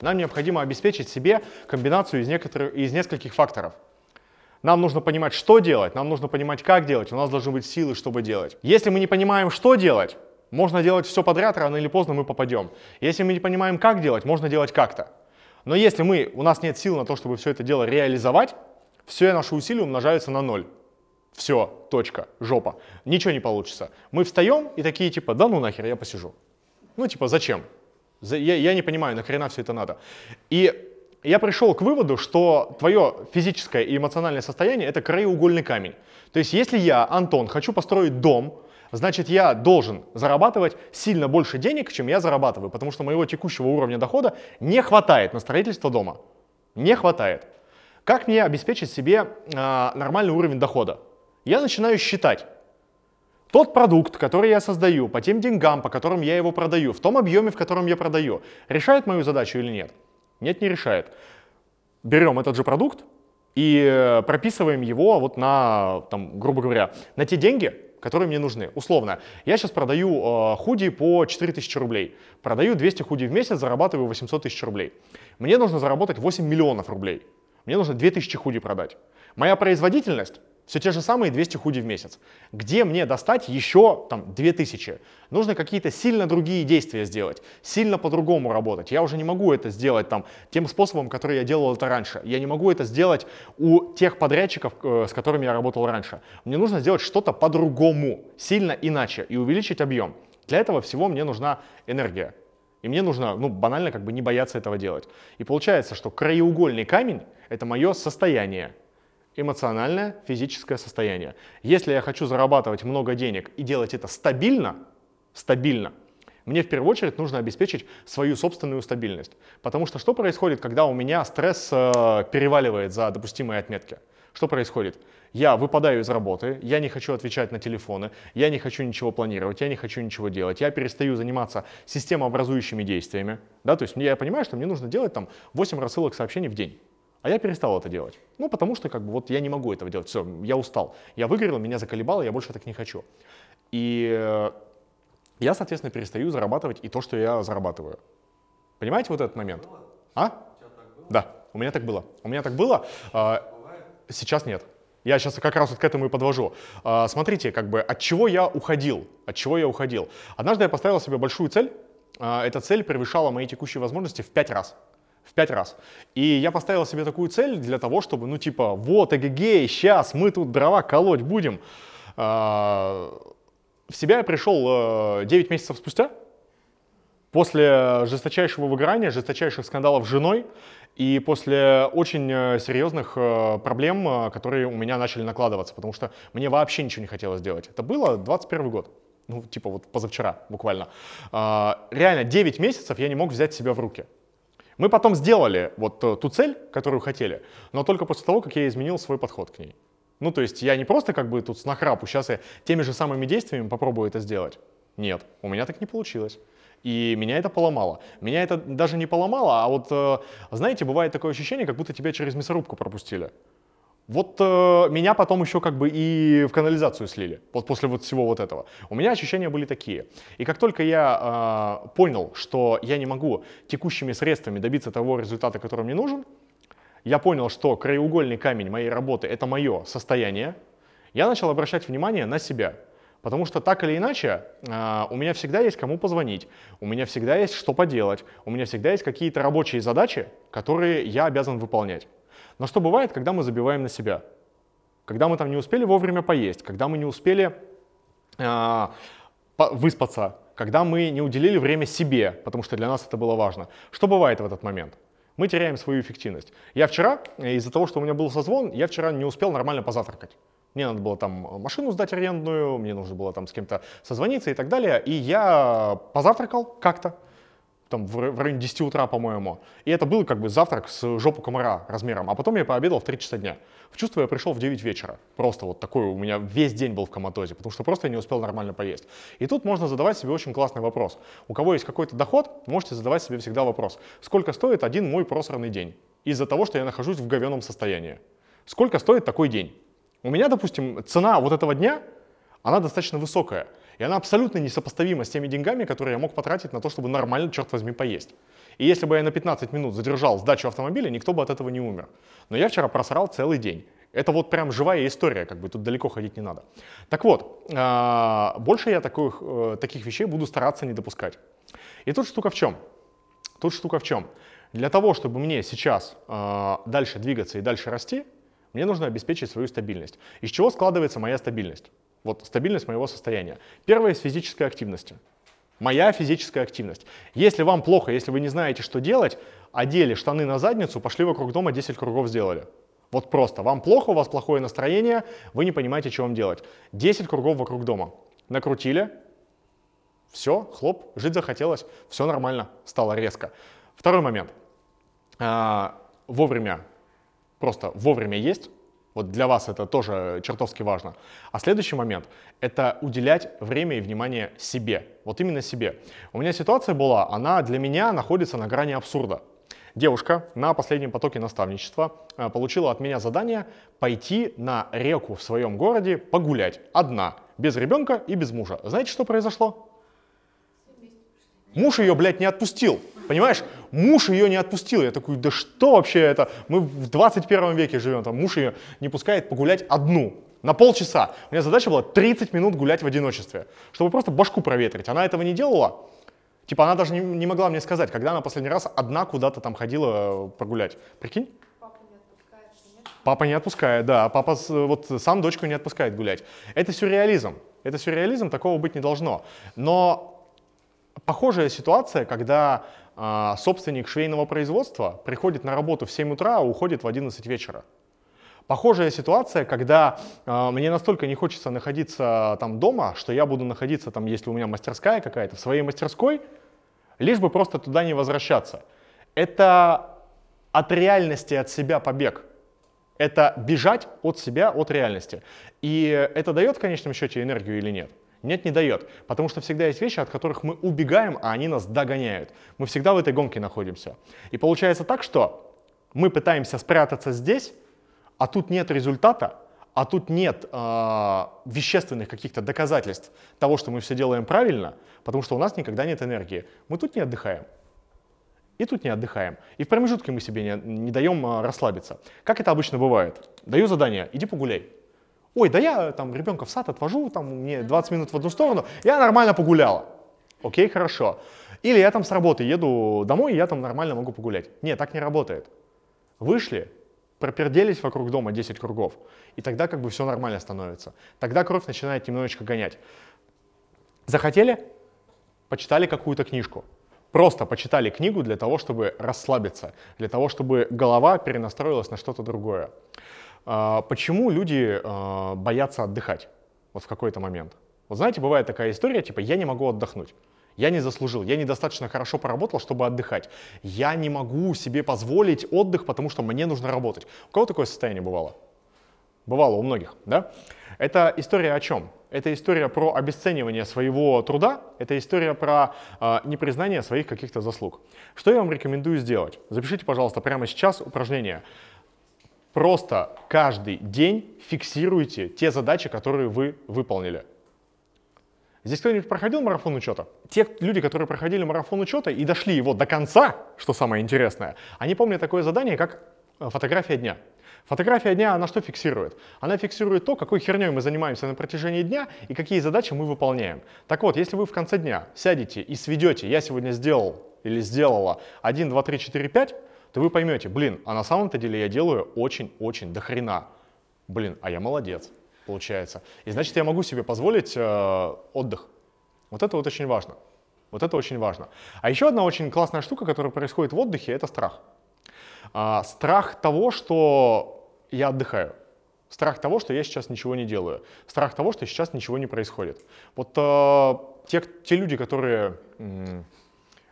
нам необходимо обеспечить себе комбинацию из, некоторых, из нескольких факторов. Нам нужно понимать, что делать, нам нужно понимать, как делать, у нас должны быть силы, чтобы делать. Если мы не понимаем, что делать, можно делать все подряд, рано или поздно мы попадем. Если мы не понимаем, как делать, можно делать как-то. Но если мы, у нас нет сил на то, чтобы все это дело реализовать, все наши усилия умножаются на ноль. Все, точка, жопа. Ничего не получится. Мы встаем и такие типа, да ну нахер, я посижу. Ну типа, зачем? Я, я не понимаю, нахрена все это надо. И я пришел к выводу, что твое физическое и эмоциональное состояние — это краеугольный камень. То есть если я, Антон, хочу построить дом, значит я должен зарабатывать сильно больше денег, чем я зарабатываю, потому что моего текущего уровня дохода не хватает на строительство дома. Не хватает. Как мне обеспечить себе э, нормальный уровень дохода? я начинаю считать. Тот продукт, который я создаю, по тем деньгам, по которым я его продаю, в том объеме, в котором я продаю, решает мою задачу или нет? Нет, не решает. Берем этот же продукт и э, прописываем его вот на, там, грубо говоря, на те деньги, которые мне нужны. Условно, я сейчас продаю э, худи по 4000 рублей, продаю 200 худи в месяц, зарабатываю 800 тысяч рублей. Мне нужно заработать 8 миллионов рублей. Мне нужно 2000 худи продать. Моя производительность все те же самые 200 худи в месяц. Где мне достать еще там 2000? Нужно какие-то сильно другие действия сделать, сильно по-другому работать. Я уже не могу это сделать там тем способом, который я делал это раньше. Я не могу это сделать у тех подрядчиков, э, с которыми я работал раньше. Мне нужно сделать что-то по-другому, сильно иначе и увеличить объем. Для этого всего мне нужна энергия. И мне нужно, ну, банально как бы не бояться этого делать. И получается, что краеугольный камень — это мое состояние, эмоциональное, физическое состояние. Если я хочу зарабатывать много денег и делать это стабильно, стабильно, мне в первую очередь нужно обеспечить свою собственную стабильность. Потому что что происходит, когда у меня стресс э, переваливает за допустимые отметки? Что происходит? Я выпадаю из работы, я не хочу отвечать на телефоны, я не хочу ничего планировать, я не хочу ничего делать, я перестаю заниматься системообразующими действиями. Да? То есть я понимаю, что мне нужно делать там 8 рассылок сообщений в день. А я перестал это делать. Ну, потому что как бы вот я не могу этого делать. Все, я устал. Я выгорел, меня заколебало, я больше так не хочу. И э, я, соответственно, перестаю зарабатывать и то, что я зарабатываю. Понимаете вот этот момент? А? Да, у меня так было. У меня так было. А, сейчас нет. Я сейчас как раз вот к этому и подвожу. А, смотрите, как бы от чего я уходил, от чего я уходил. Однажды я поставил себе большую цель. А, эта цель превышала мои текущие возможности в пять раз в пять раз. И я поставил себе такую цель для того, чтобы, ну типа, вот, эгегей, сейчас мы тут дрова колоть будем. А, в себя я пришел э, 9 месяцев спустя, после жесточайшего выгорания, жесточайших скандалов с женой и после очень э, серьезных э, проблем, э, которые у меня начали накладываться, потому что мне вообще ничего не хотелось делать. Это было 21 год. Ну, типа вот позавчера буквально. А, реально 9 месяцев я не мог взять себя в руки. Мы потом сделали вот э, ту цель, которую хотели, но только после того, как я изменил свой подход к ней. Ну, то есть я не просто как бы тут с нахрапу, сейчас я теми же самыми действиями попробую это сделать. Нет, у меня так не получилось. И меня это поломало. Меня это даже не поломало, а вот, э, знаете, бывает такое ощущение, как будто тебя через мясорубку пропустили. Вот э, меня потом еще как бы и в канализацию слили, вот после вот всего вот этого. У меня ощущения были такие. И как только я э, понял, что я не могу текущими средствами добиться того результата, который мне нужен, я понял, что краеугольный камень моей работы — это мое состояние, я начал обращать внимание на себя. Потому что так или иначе э, у меня всегда есть кому позвонить, у меня всегда есть что поделать, у меня всегда есть какие-то рабочие задачи, которые я обязан выполнять. Но что бывает, когда мы забиваем на себя? Когда мы там не успели вовремя поесть, когда мы не успели э, выспаться, когда мы не уделили время себе, потому что для нас это было важно. Что бывает в этот момент? Мы теряем свою эффективность. Я вчера, из-за того, что у меня был созвон, я вчера не успел нормально позавтракать. Мне надо было там машину сдать арендную, мне нужно было там с кем-то созвониться и так далее. И я позавтракал как-то, там в районе 10 утра, по-моему. И это был как бы завтрак с жопу комара размером. А потом я пообедал в 3 часа дня. В чувство я пришел в 9 вечера. Просто вот такой у меня весь день был в коматозе, потому что просто я не успел нормально поесть. И тут можно задавать себе очень классный вопрос. У кого есть какой-то доход, можете задавать себе всегда вопрос. Сколько стоит один мой просранный день? Из-за того, что я нахожусь в говеном состоянии. Сколько стоит такой день? У меня, допустим, цена вот этого дня, она достаточно высокая. И она абсолютно несопоставима с теми деньгами, которые я мог потратить на то, чтобы нормально, черт возьми, поесть. И если бы я на 15 минут задержал сдачу автомобиля, никто бы от этого не умер. Но я вчера просрал целый день. Это вот прям живая история, как бы тут далеко ходить не надо. Так вот, а, больше я таких, э, таких вещей буду стараться не допускать. И тут штука в чем? Тут штука в чем? Для того, чтобы мне сейчас а, дальше двигаться и дальше расти, мне нужно обеспечить свою стабильность. Из чего складывается моя стабильность? Вот стабильность моего состояния. Первое из физической активности. Моя физическая активность. Если вам плохо, если вы не знаете, что делать, одели штаны на задницу, пошли вокруг дома 10 кругов сделали. Вот просто. Вам плохо, у вас плохое настроение, вы не понимаете, что вам делать. 10 кругов вокруг дома. Накрутили, все, хлоп, жить захотелось, все нормально, стало резко. Второй момент. А, вовремя просто вовремя есть, вот для вас это тоже чертовски важно. А следующий момент — это уделять время и внимание себе. Вот именно себе. У меня ситуация была, она для меня находится на грани абсурда. Девушка на последнем потоке наставничества э, получила от меня задание пойти на реку в своем городе погулять. Одна, без ребенка и без мужа. Знаете, что произошло? Муж ее, блядь, не отпустил. Понимаешь? Муж ее не отпустил. Я такой, да что вообще это? Мы в 21 веке живем, там муж ее не пускает погулять одну. На полчаса. У меня задача была 30 минут гулять в одиночестве, чтобы просто башку проветрить. Она этого не делала. Типа она даже не, не могла мне сказать, когда она последний раз одна куда-то там ходила погулять. Прикинь? Папа не отпускает. Папа не отпускает, да. Папа вот сам дочку не отпускает гулять. Это сюрреализм. Это сюрреализм, такого быть не должно. Но похожая ситуация, когда а, собственник швейного производства приходит на работу в 7 утра, а уходит в 11 вечера. Похожая ситуация, когда э, мне настолько не хочется находиться там дома, что я буду находиться там, если у меня мастерская какая-то, в своей мастерской, лишь бы просто туда не возвращаться. Это от реальности, от себя побег. Это бежать от себя, от реальности. И это дает в конечном счете энергию или нет? Нет, не дает. Потому что всегда есть вещи, от которых мы убегаем, а они нас догоняют. Мы всегда в этой гонке находимся. И получается так, что мы пытаемся спрятаться здесь, а тут нет результата, а тут нет э, вещественных каких-то доказательств того, что мы все делаем правильно, потому что у нас никогда нет энергии. Мы тут не отдыхаем. И тут не отдыхаем. И в промежутке мы себе не, не даем э, расслабиться. Как это обычно бывает? Даю задание, иди погуляй. Ой, да я там ребенка в сад отвожу, там мне 20 минут в одну сторону, я нормально погуляла. Окей, хорошо. Или я там с работы еду домой, и я там нормально могу погулять. Нет, так не работает. Вышли, проперделись вокруг дома 10 кругов, и тогда как бы все нормально становится. Тогда кровь начинает немножечко гонять. Захотели? Почитали какую-то книжку. Просто почитали книгу для того, чтобы расслабиться, для того, чтобы голова перенастроилась на что-то другое. А, Почему люди а, боятся отдыхать вот в какой-то момент? Вот знаете, бывает такая история, типа «я не могу отдохнуть». Я не заслужил, я недостаточно хорошо поработал, чтобы отдыхать. Я не могу себе позволить отдых, потому что мне нужно работать. У кого такое состояние бывало? Бывало у многих, да? Это история о чем? Это история про обесценивание своего труда, это история про э, непризнание своих каких-то заслуг. Что я вам рекомендую сделать? Запишите, пожалуйста, прямо сейчас упражнение. Просто каждый день фиксируйте те задачи, которые вы выполнили. Здесь кто-нибудь проходил марафон учета? Те люди, которые проходили марафон учета и дошли его до конца, что самое интересное, они помнят такое задание, как э, фотография дня. Фотография дня, она что фиксирует? Она фиксирует то, какой херней мы занимаемся на протяжении дня и какие задачи мы выполняем. Так вот, если вы в конце дня сядете и сведете, я сегодня сделал или сделала 1, 2, 3, 4, 5, то вы поймете, блин, а на самом-то деле я делаю очень-очень до хрена. Блин, а я молодец, получается. И значит, я могу себе позволить э, отдых. Вот это вот очень важно. Вот это очень важно. А еще одна очень классная штука, которая происходит в отдыхе, это страх. А, страх того, что я отдыхаю. Страх того, что я сейчас ничего не делаю. Страх того, что сейчас ничего не происходит. Вот э, те, те люди, которые м,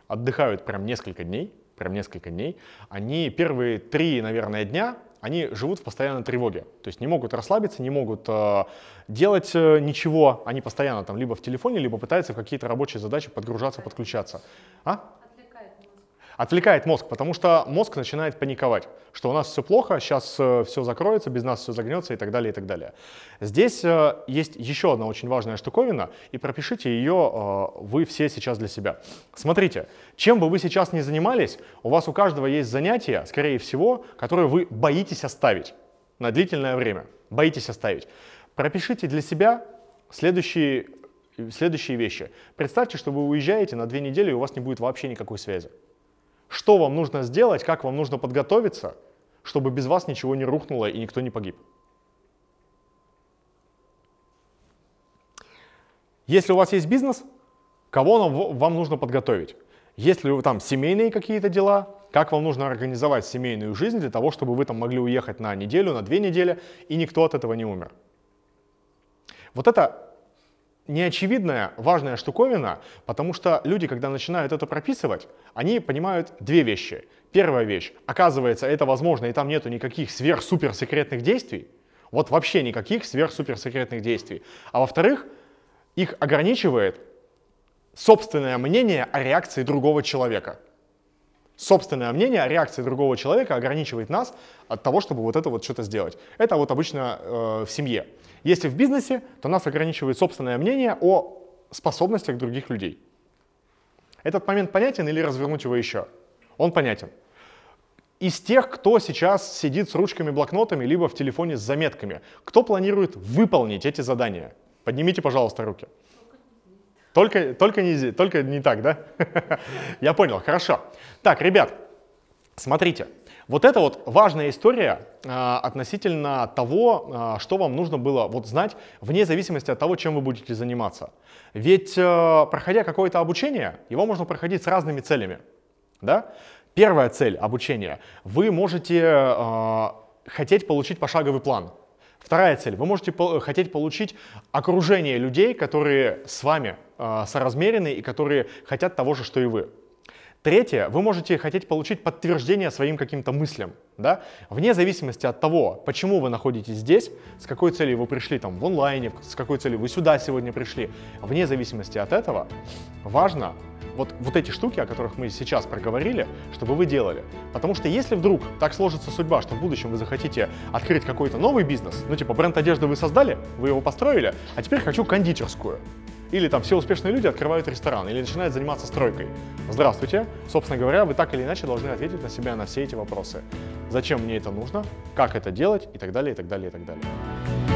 отдыхают прям несколько дней, прям несколько дней, они первые три, наверное, дня, они живут в постоянной тревоге. То есть не могут расслабиться, не могут э, делать э, ничего. Они постоянно там либо в телефоне, либо пытаются в какие-то рабочие задачи подгружаться, подключаться. А? Отвлекает мозг, потому что мозг начинает паниковать, что у нас все плохо, сейчас э, все закроется, без нас все загнется и так далее, и так далее. Здесь э, есть еще одна очень важная штуковина, и пропишите ее э, вы все сейчас для себя. Смотрите, чем бы вы сейчас ни занимались, у вас у каждого есть занятие, скорее всего, которое вы боитесь оставить на длительное время, боитесь оставить. Пропишите для себя следующие, следующие вещи. Представьте, что вы уезжаете на две недели, и у вас не будет вообще никакой связи. Что вам нужно сделать, как вам нужно подготовиться, чтобы без вас ничего не рухнуло и никто не погиб. Если у вас есть бизнес, кого вам нужно подготовить? Если вы там семейные какие-то дела, как вам нужно организовать семейную жизнь для того, чтобы вы там могли уехать на неделю, на две недели, и никто от этого не умер. Вот это неочевидная важная штуковина, потому что люди, когда начинают это прописывать, они понимают две вещи. Первая вещь, оказывается, это возможно, и там нету никаких сверхсуперсекретных действий, вот вообще никаких сверхсуперсекретных действий. А во-вторых, их ограничивает собственное мнение о реакции другого человека. Собственное мнение о реакции другого человека ограничивает нас от того, чтобы вот это вот что-то сделать. Это вот обычно э, в семье. Если в бизнесе, то нас ограничивает собственное мнение о способностях других людей. Этот момент понятен или развернуть его еще? Он понятен. Из тех, кто сейчас сидит с ручками, блокнотами, либо в телефоне с заметками, кто планирует выполнить эти задания? Поднимите, пожалуйста, руки. Только, только, не, только не так, да? Я понял, хорошо. Так, ребят, смотрите. Вот это вот важная история э, относительно того, э, что вам нужно было вот знать, вне зависимости от того, чем вы будете заниматься. Ведь э, проходя какое-то обучение, его можно проходить с разными целями. Да? Первая цель обучения. Вы можете э, хотеть получить пошаговый план. Вторая цель. Вы можете по хотеть получить окружение людей, которые с вами э, соразмерены и которые хотят того же, что и вы. Третье, вы можете хотеть получить подтверждение своим каким-то мыслям, да, вне зависимости от того, почему вы находитесь здесь, с какой целью вы пришли там в онлайне, с какой целью вы сюда сегодня пришли, вне зависимости от этого, важно вот, вот эти штуки, о которых мы сейчас проговорили, чтобы вы делали. Потому что если вдруг так сложится судьба, что в будущем вы захотите открыть какой-то новый бизнес, ну типа бренд одежды вы создали, вы его построили, а теперь хочу кондитерскую, или там все успешные люди открывают ресторан, или начинают заниматься стройкой. Здравствуйте. Собственно говоря, вы так или иначе должны ответить на себя на все эти вопросы. Зачем мне это нужно, как это делать и так далее, и так далее, и так далее.